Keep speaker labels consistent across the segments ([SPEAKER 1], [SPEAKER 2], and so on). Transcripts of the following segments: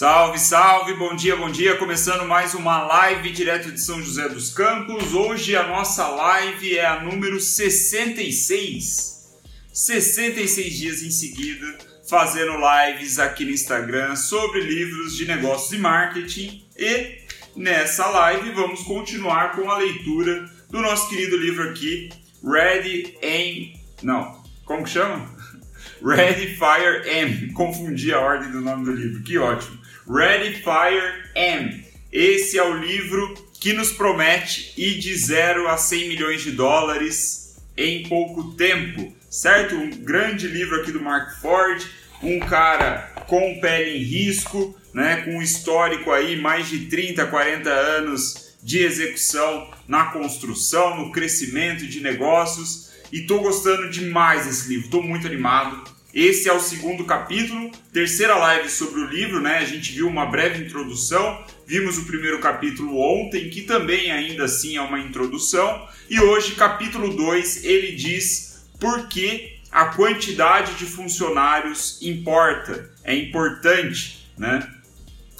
[SPEAKER 1] Salve, salve, bom dia, bom dia. Começando mais uma live direto de São José dos Campos. Hoje a nossa live é a número 66. 66 dias em seguida, fazendo lives aqui no Instagram sobre livros de negócios e marketing. E nessa live vamos continuar com a leitura do nosso querido livro aqui, Ready, Aim. Não, como que chama? Ready, Fire, Aim. Confundi a ordem do nome do livro, que ótimo. Ready, Fire, Aim. Esse é o livro que nos promete ir de 0 a 100 milhões de dólares em pouco tempo, certo? Um grande livro aqui do Mark Ford, um cara com pele em risco, né, com um histórico aí mais de 30, 40 anos de execução na construção, no crescimento de negócios e tô gostando demais desse livro, tô muito animado. Esse é o segundo capítulo, terceira live sobre o livro, né? A gente viu uma breve introdução, vimos o primeiro capítulo ontem, que também ainda assim é uma introdução, e hoje, capítulo 2, ele diz por que a quantidade de funcionários importa, é importante, né?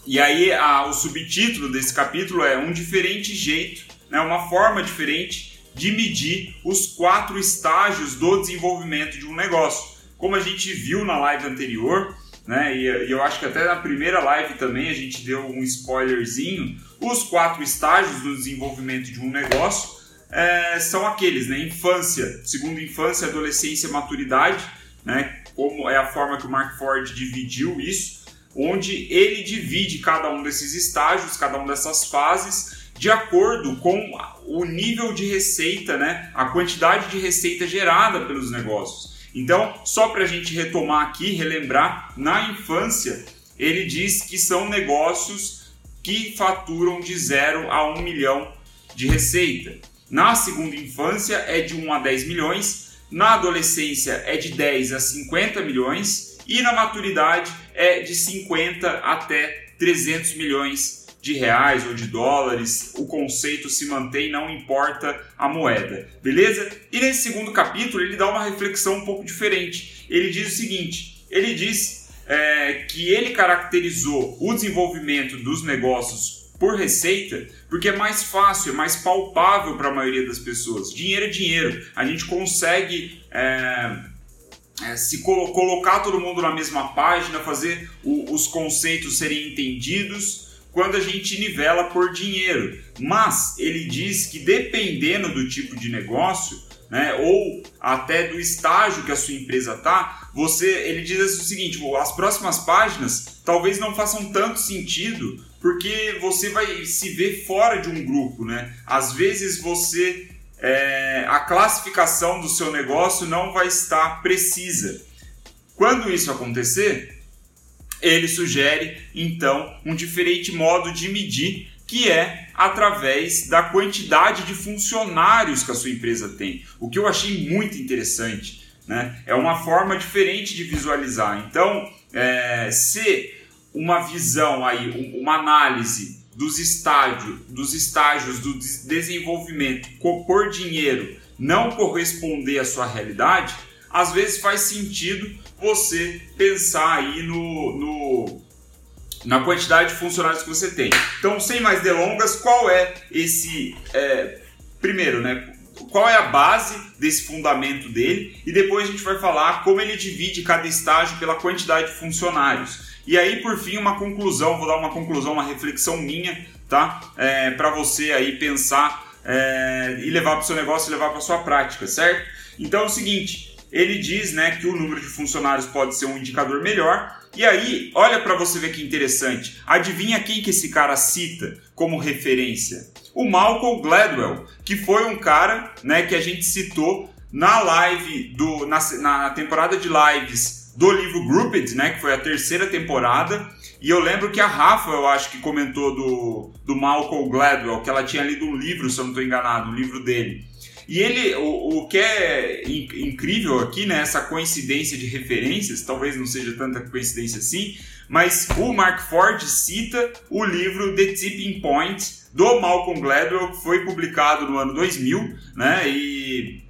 [SPEAKER 1] E aí a, o subtítulo desse capítulo é um diferente jeito, né? Uma forma diferente de medir os quatro estágios do desenvolvimento de um negócio como a gente viu na live anterior, né, e, eu acho que até na primeira live também a gente deu um spoilerzinho, os quatro estágios do desenvolvimento de um negócio é, são aqueles, né? Infância, segundo infância, adolescência, maturidade, né? Como é a forma que o Mark Ford dividiu isso, onde ele divide cada um desses estágios, cada uma dessas fases, de acordo com o nível de receita, né? A quantidade de receita gerada pelos negócios. Então, só para a gente retomar aqui, relembrar, na infância ele diz que são negócios que faturam de 0 a 1 um milhão de receita. Na segunda infância é de 1 a 10 milhões, na adolescência é de 10 a 50 milhões e na maturidade é de 50 até 300 milhões de reais ou de dólares, o conceito se mantém, não importa a moeda, beleza? E nesse segundo capítulo ele dá uma reflexão um pouco diferente. Ele diz o seguinte: ele diz é, que ele caracterizou o desenvolvimento dos negócios por receita porque é mais fácil, é mais palpável para a maioria das pessoas. Dinheiro é dinheiro, a gente consegue. É, é, se colo colocar todo mundo na mesma página, fazer o, os conceitos serem entendidos, quando a gente nivela por dinheiro. Mas ele diz que dependendo do tipo de negócio, né, ou até do estágio que a sua empresa está, você, ele diz o seguinte: as próximas páginas talvez não façam tanto sentido porque você vai se ver fora de um grupo, né? Às vezes você é, a classificação do seu negócio não vai estar precisa. Quando isso acontecer, ele sugere então um diferente modo de medir, que é através da quantidade de funcionários que a sua empresa tem. O que eu achei muito interessante, né? É uma forma diferente de visualizar. Então, é, se uma visão aí, uma análise dos estágios, dos estágios do desenvolvimento por dinheiro não corresponder à sua realidade, às vezes faz sentido você pensar aí no, no, na quantidade de funcionários que você tem. Então, sem mais delongas, qual é esse. É, primeiro, né? Qual é a base desse fundamento dele? E depois a gente vai falar como ele divide cada estágio pela quantidade de funcionários. E aí, por fim, uma conclusão, vou dar uma conclusão, uma reflexão minha, tá? É, para você aí pensar é, e levar para o seu negócio e levar para sua prática, certo? Então é o seguinte, ele diz né, que o número de funcionários pode ser um indicador melhor. E aí, olha para você ver que interessante. Adivinha quem que esse cara cita como referência? O Malcolm Gladwell, que foi um cara né, que a gente citou na live do na, na temporada de lives do livro Grouped, né, que foi a terceira temporada. E eu lembro que a Rafa, eu acho que comentou do, do Malcolm Gladwell, que ela tinha lido um livro, se eu não estou enganado, um livro dele. E ele, o, o que é incrível aqui, né, essa coincidência de referências, talvez não seja tanta coincidência assim, mas o Mark Ford cita o livro The Tipping Point do Malcolm Gladwell, que foi publicado no ano 2000, né, e,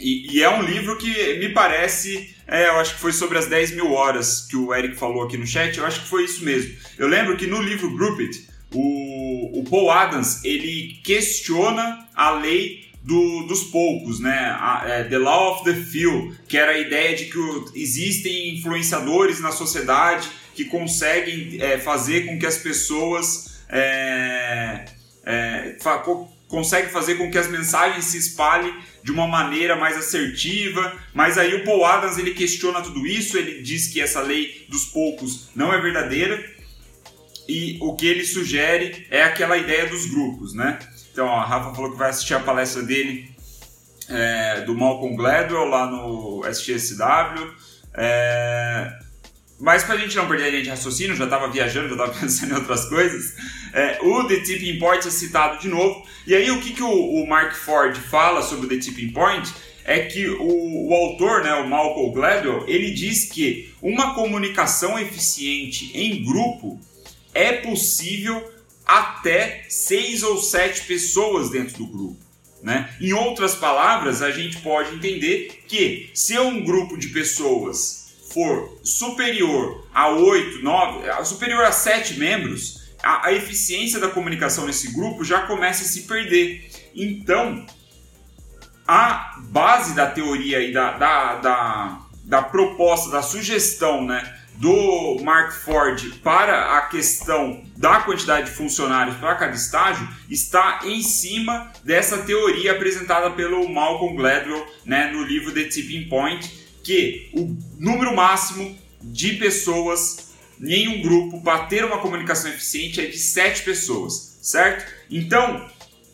[SPEAKER 1] e, e é um livro que me parece É, eu acho que foi sobre as 10 mil horas que o Eric falou aqui no chat, eu acho que foi isso mesmo. Eu lembro que no livro Group It, o, o Paul Adams, ele questiona a lei do, dos poucos, né? A, é, the Law of the Few, que era a ideia de que o, existem influenciadores na sociedade que conseguem é, fazer com que as pessoas é, é, fa, consegue fazer com que as mensagens se espalhem de uma maneira mais assertiva, mas aí o Paul Adams ele questiona tudo isso, ele diz que essa lei dos poucos não é verdadeira e o que ele sugere é aquela ideia dos grupos, né? Então, a Rafa falou que vai assistir a palestra dele é, do Malcolm Gladwell lá no STSW. É, mas para a gente não perder a linha de raciocínio, já estava viajando, já estava pensando em outras coisas, é, o The Tipping Point é citado de novo. E aí o que, que o, o Mark Ford fala sobre o The Tipping Point é que o, o, autor, né, o Malcolm Gladwell, ele diz que uma comunicação eficiente em grupo é possível até seis ou sete pessoas dentro do grupo. Né? Em outras palavras, a gente pode entender que se um grupo de pessoas for superior a 8, 9, superior a 7 membros, a, a, eficiência da comunicação nesse grupo já começa a se perder. Então, a base da teoria e da, da, da, da proposta, da sugestão né, do Mark Ford para a questão da quantidade de funcionários para cada estágio está em cima dessa teoria apresentada pelo Malcolm Gladwell né, no livro The Tipping Point que o número máximo de pessoas em um grupo para ter uma comunicação eficiente é de 7 pessoas, certo? Então,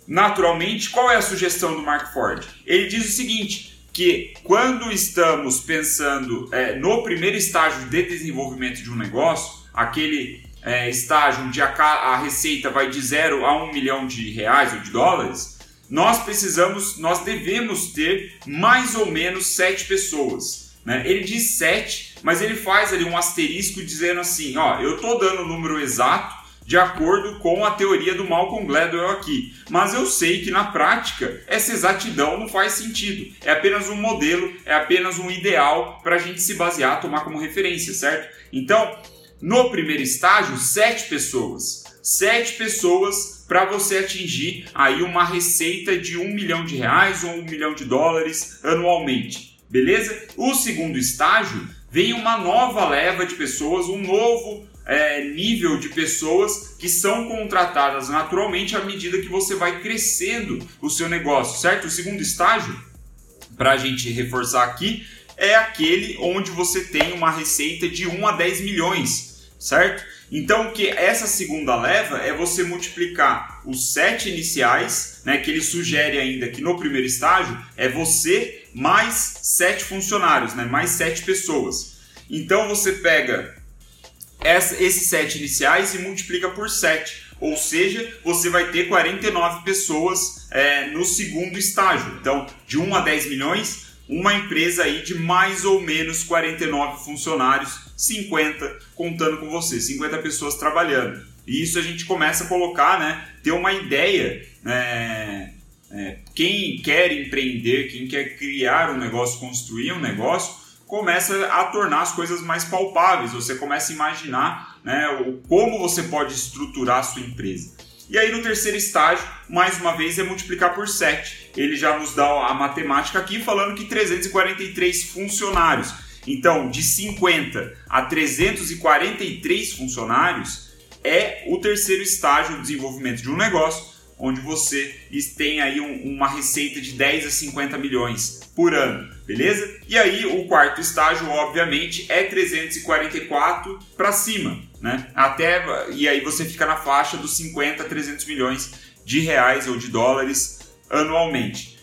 [SPEAKER 1] naturalmente, qual é a sugestão do Mark Ford? Ele diz o seguinte, que quando estamos pensando é, no primeiro estágio de desenvolvimento de um negócio, aquele é, estágio onde a, a receita vai de 0 a 1 um milhão de reais ou de dólares, nós precisamos, nós devemos ter mais ou menos sete pessoas. Né? Ele diz sete, mas ele faz ali um asterisco dizendo assim: ó, eu estou dando o número exato de acordo com a teoria do Malcolm Gladwell aqui. Mas eu sei que na prática essa exatidão não faz sentido. É apenas um modelo, é apenas um ideal para a gente se basear, tomar como referência, certo? Então, no primeiro estágio, sete pessoas. Sete pessoas para você atingir aí uma receita de um milhão de reais ou um milhão de dólares anualmente, beleza? O segundo estágio vem uma nova leva de pessoas, um novo é, nível de pessoas que são contratadas naturalmente à medida que você vai crescendo o seu negócio, certo? O segundo estágio, para a gente reforçar aqui, é aquele onde você tem uma receita de 1 a 10 milhões, certo? Então, que essa segunda leva é você multiplicar os sete iniciais, né, que ele sugere ainda que no primeiro estágio é você mais sete funcionários, né, mais sete pessoas. Então, você pega essa, esses sete iniciais e multiplica por sete. Ou seja, você vai ter 49 pessoas é, no segundo estágio. Então, de 1 a 10 milhões, uma empresa aí de mais ou menos 49 funcionários 50 contando com você, 50 pessoas trabalhando. E isso a gente começa a colocar, né, ter uma ideia. É, é, quem quer empreender, quem quer criar um negócio, construir um negócio, começa a tornar as coisas mais palpáveis. Você começa a imaginar né, o, como você pode estruturar a sua empresa. E aí no terceiro estágio, mais uma vez, é multiplicar por 7. Ele já nos dá a matemática aqui falando que 343 funcionários. Então, de 50 a 343 funcionários é o terceiro estágio do desenvolvimento de um negócio, onde você tem aí um, uma receita de 10 a 50 milhões por ano, beleza? E aí o quarto estágio, obviamente, é 344 para cima, né? Até e aí você fica na faixa dos 50 a 300 milhões de reais ou de dólares anualmente.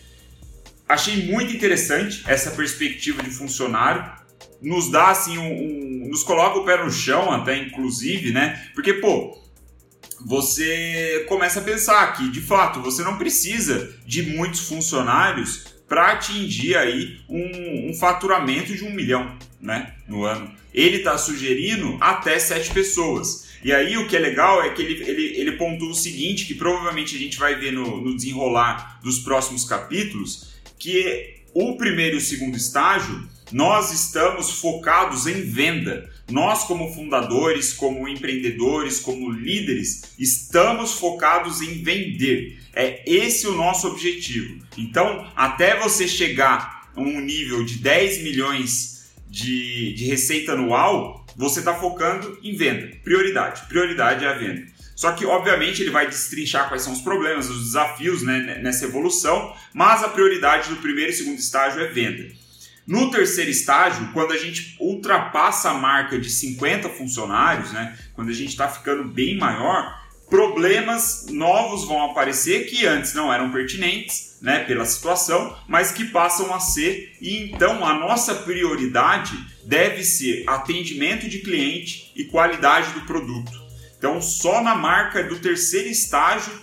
[SPEAKER 1] Achei muito interessante essa perspectiva de funcionário, nos dá assim um, um, nos coloca o pé no chão até inclusive, né? Porque pô, você começa a pensar que de fato você não precisa de muitos funcionários para atingir aí um, um, faturamento de um milhão, né, no ano. Ele está sugerindo até sete pessoas. E aí o que é legal é que ele, ele, ele pontua o seguinte, que provavelmente a gente vai ver no, no desenrolar dos próximos capítulos, que o primeiro e o segundo estágio nós estamos focados em venda. Nós, como fundadores, como empreendedores, como líderes, estamos focados em vender. É esse o nosso objetivo. Então, até você chegar a um nível de 10 milhões de, de receita anual, você está focando em venda. Prioridade. Prioridade é a venda. Só que, obviamente, ele vai destrinchar quais são os problemas, os desafios né, nessa evolução, mas a prioridade do primeiro e segundo estágio é venda. No terceiro estágio, quando a gente ultrapassa a marca de 50 funcionários, né, quando a gente está ficando bem maior, problemas novos vão aparecer que antes não eram pertinentes né, pela situação, mas que passam a ser, e então a nossa prioridade deve ser atendimento de cliente e qualidade do produto. Então, só na marca do terceiro estágio,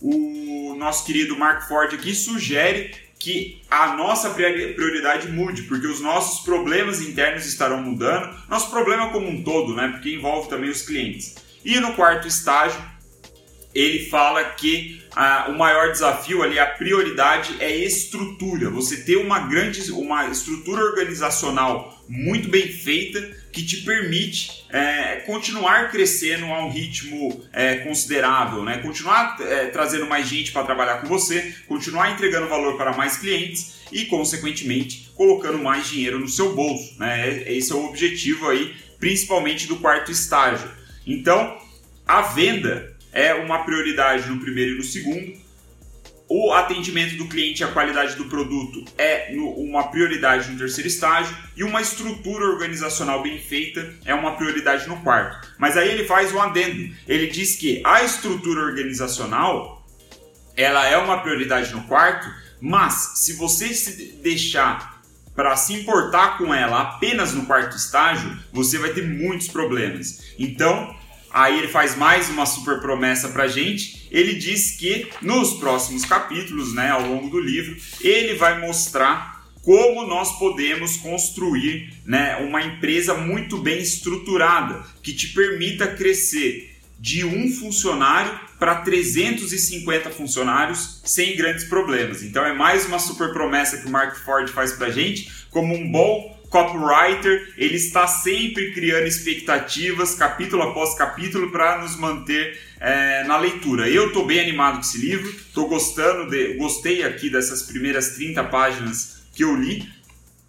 [SPEAKER 1] o nosso querido Mark Ford aqui sugere que a nossa prioridade mude, porque os nossos problemas internos estarão mudando, nosso problema como um todo, né? Porque envolve também os clientes. E no quarto estágio, ele fala que ah, o maior desafio ali, a prioridade é estrutura. Você ter uma grande, uma estrutura organizacional muito bem feita que te permite é, continuar crescendo a um ritmo é, considerável, né? continuar é, trazendo mais gente para trabalhar com você, continuar entregando valor para mais clientes e, consequentemente, colocando mais dinheiro no seu bolso. Né? Esse é o objetivo aí, principalmente do quarto estágio. Então, a venda é uma prioridade no primeiro e no segundo, o atendimento do cliente e a qualidade do produto é uma prioridade no terceiro estágio e uma estrutura organizacional bem feita é uma prioridade no quarto. Mas aí ele faz um adendo. Ele diz que a estrutura organizacional ela é uma prioridade no quarto, mas se você se deixar para se importar com ela apenas no quarto estágio, você vai ter muitos problemas. Então, Aí ele faz mais uma super promessa pra gente. Ele diz que nos próximos capítulos, né, ao longo do livro, ele vai mostrar como nós podemos construir né, uma empresa muito bem estruturada que te permita crescer de um funcionário para 350 funcionários sem grandes problemas. Então é mais uma super promessa que o Mark Ford faz para gente, como um bom copywriter, ele está sempre criando expectativas, capítulo após capítulo, para nos manter é, na leitura. Eu estou bem animado com esse livro, estou gostando, de, gostei aqui dessas primeiras 30 páginas que eu li.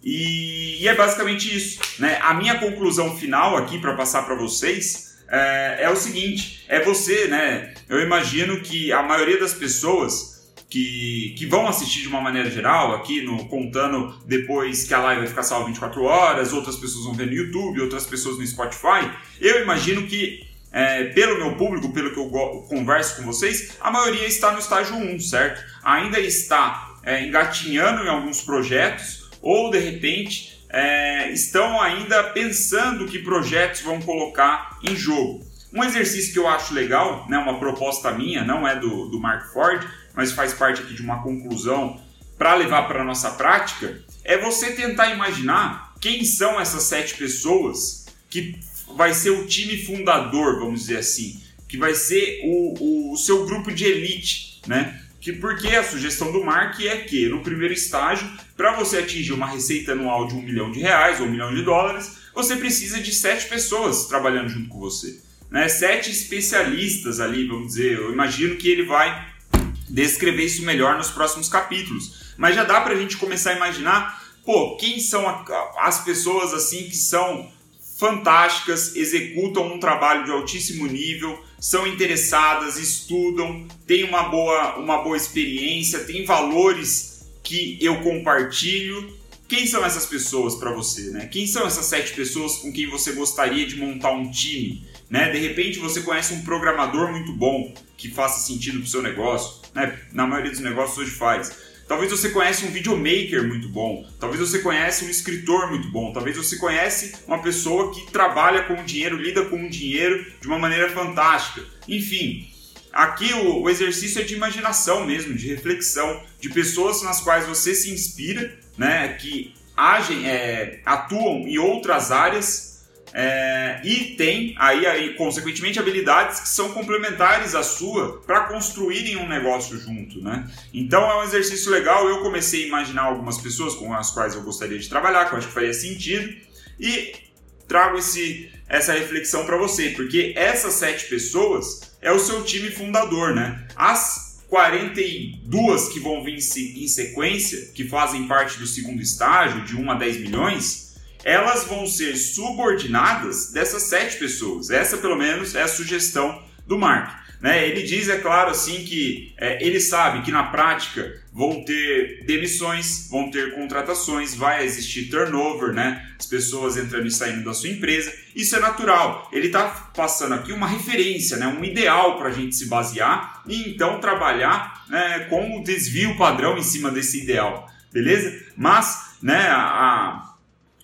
[SPEAKER 1] E, e é basicamente isso. Né? A minha conclusão final aqui para passar para vocês é, é o seguinte: é você, né? Eu imagino que a maioria das pessoas que, que vão assistir de uma maneira geral, aqui no contando depois que a live vai ficar salva 24 horas, outras pessoas vão ver no YouTube, outras pessoas no Spotify. Eu imagino que, é, pelo meu público, pelo que eu converso com vocês, a maioria está no estágio 1, certo? Ainda está é, engatinhando em alguns projetos, ou de repente é, estão ainda pensando que projetos vão colocar em jogo. Um exercício que eu acho legal, né, uma proposta minha, não é do, do Mark Ford, mas faz parte aqui de uma conclusão para levar para a nossa prática, é você tentar imaginar quem são essas sete pessoas que vai ser o time fundador, vamos dizer assim, que vai ser o, o, seu grupo de elite, né? Que porque a sugestão do Mark é que no primeiro estágio, para você atingir uma receita anual de um milhão de reais ou um milhão de dólares, você precisa de sete pessoas trabalhando junto com você, né? Sete especialistas ali, vamos dizer. Eu imagino que ele vai descrever isso melhor nos próximos capítulos. Mas já dá para a gente começar a imaginar, pô, quem são as pessoas assim que são fantásticas, executam um trabalho de altíssimo nível, são interessadas, estudam, têm uma boa, uma boa experiência, têm valores que eu compartilho. Quem são essas pessoas para você, né? Quem são essas sete pessoas com quem você gostaria de montar um time? Né? De repente você conhece um programador muito bom que faça sentido para o seu negócio, né? na maioria dos negócios hoje faz. Talvez você conhece um videomaker muito bom, talvez você conhece um escritor muito bom, talvez você conhece uma pessoa que trabalha com o dinheiro, lida com o dinheiro de uma maneira fantástica. Enfim, aqui o, o exercício é de imaginação mesmo, de reflexão, de pessoas nas quais você se inspira, né, que agem, é, atuam em outras áreas É, e tem aí, aí, consequentemente, habilidades que são complementares à sua para construírem um negócio junto, né? Então é um exercício legal. Eu comecei a imaginar algumas pessoas com as quais eu gostaria de trabalhar, que eu acho que faria sentido, e trago esse, essa reflexão para você, porque essas sete pessoas é o seu time fundador, né? As 42 que vão vir em sequência, que fazem parte do segundo estágio, de 1 a 10 milhões elas vão ser subordinadas dessas sete pessoas. Essa, pelo menos, é a sugestão do Mark. Né? Ele diz, é claro, assim que é, ele sabe que na prática vão ter demissões, vão ter contratações, vai existir turnover, né? as pessoas entrando e saindo da sua empresa. Isso é natural. Ele está passando aqui uma referência, né? um ideal para a gente se basear e então trabalhar né, com o desvio padrão em cima desse ideal. Beleza? Mas né, a,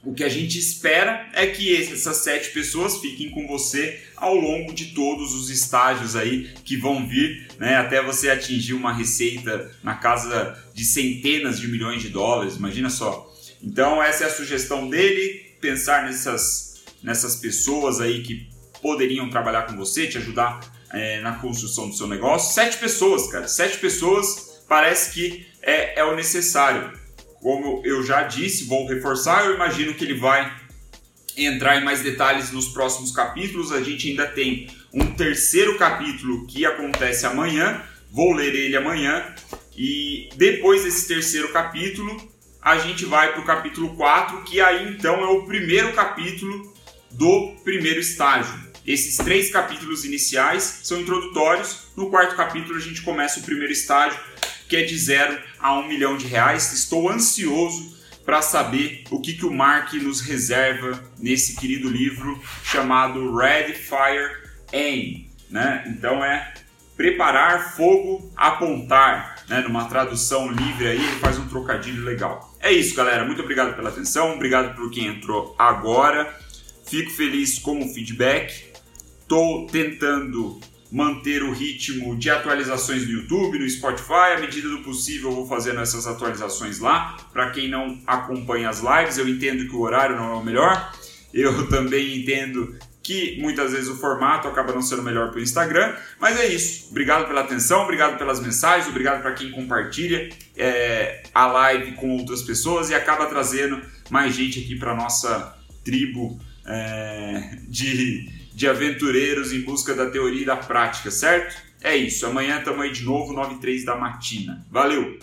[SPEAKER 1] o que a gente espera é que essas sete pessoas fiquem com você ao longo de todos os estágios aí que vão vir, né, até você atingir uma receita na casa de centenas de milhões de dólares, imagina só. Então essa é a sugestão dele, pensar nessas, nessas pessoas aí que poderiam trabalhar com você, te ajudar é, na construção do seu negócio. Sete pessoas, cara, sete pessoas parece que é, é o necessário como eu já disse, vou reforçar, eu imagino que ele vai entrar em mais detalhes nos próximos capítulos. A gente ainda tem um terceiro capítulo que acontece amanhã, vou ler ele amanhã. E depois desse terceiro capítulo, a gente vai para o capítulo 4, que aí então é o primeiro capítulo do primeiro estágio. Esses três capítulos iniciais são introdutórios. No quarto capítulo, a gente começa o primeiro estágio, que é de zero a um milhão de reais. Estou ansioso para saber o que, que o Mark nos reserva nesse querido livro chamado Red Fire Aim. Né? Então é preparar fogo, apontar. Né? Numa tradução livre aí, ele faz um trocadilho legal. É isso, galera. Muito obrigado pela atenção. Obrigado por quem entrou agora. Fico feliz com o feedback. Estou tentando manter o ritmo de atualizações no YouTube, no Spotify. À medida do possível, eu vou fazendo essas atualizações lá. Para quem não acompanha as lives, eu entendo que o horário não é o melhor. Eu também entendo que muitas vezes o formato acaba não sendo melhor para o Instagram. Mas é isso. Obrigado pela atenção, obrigado pelas mensagens, obrigado para quem compartilha é, a live com outras pessoas e acaba trazendo mais gente aqui para nossa tribo é, de de aventureiros em busca da teoria e da prática, certo? É isso. Amanhã estamos aí de novo, 9 e 3 da matina. Valeu!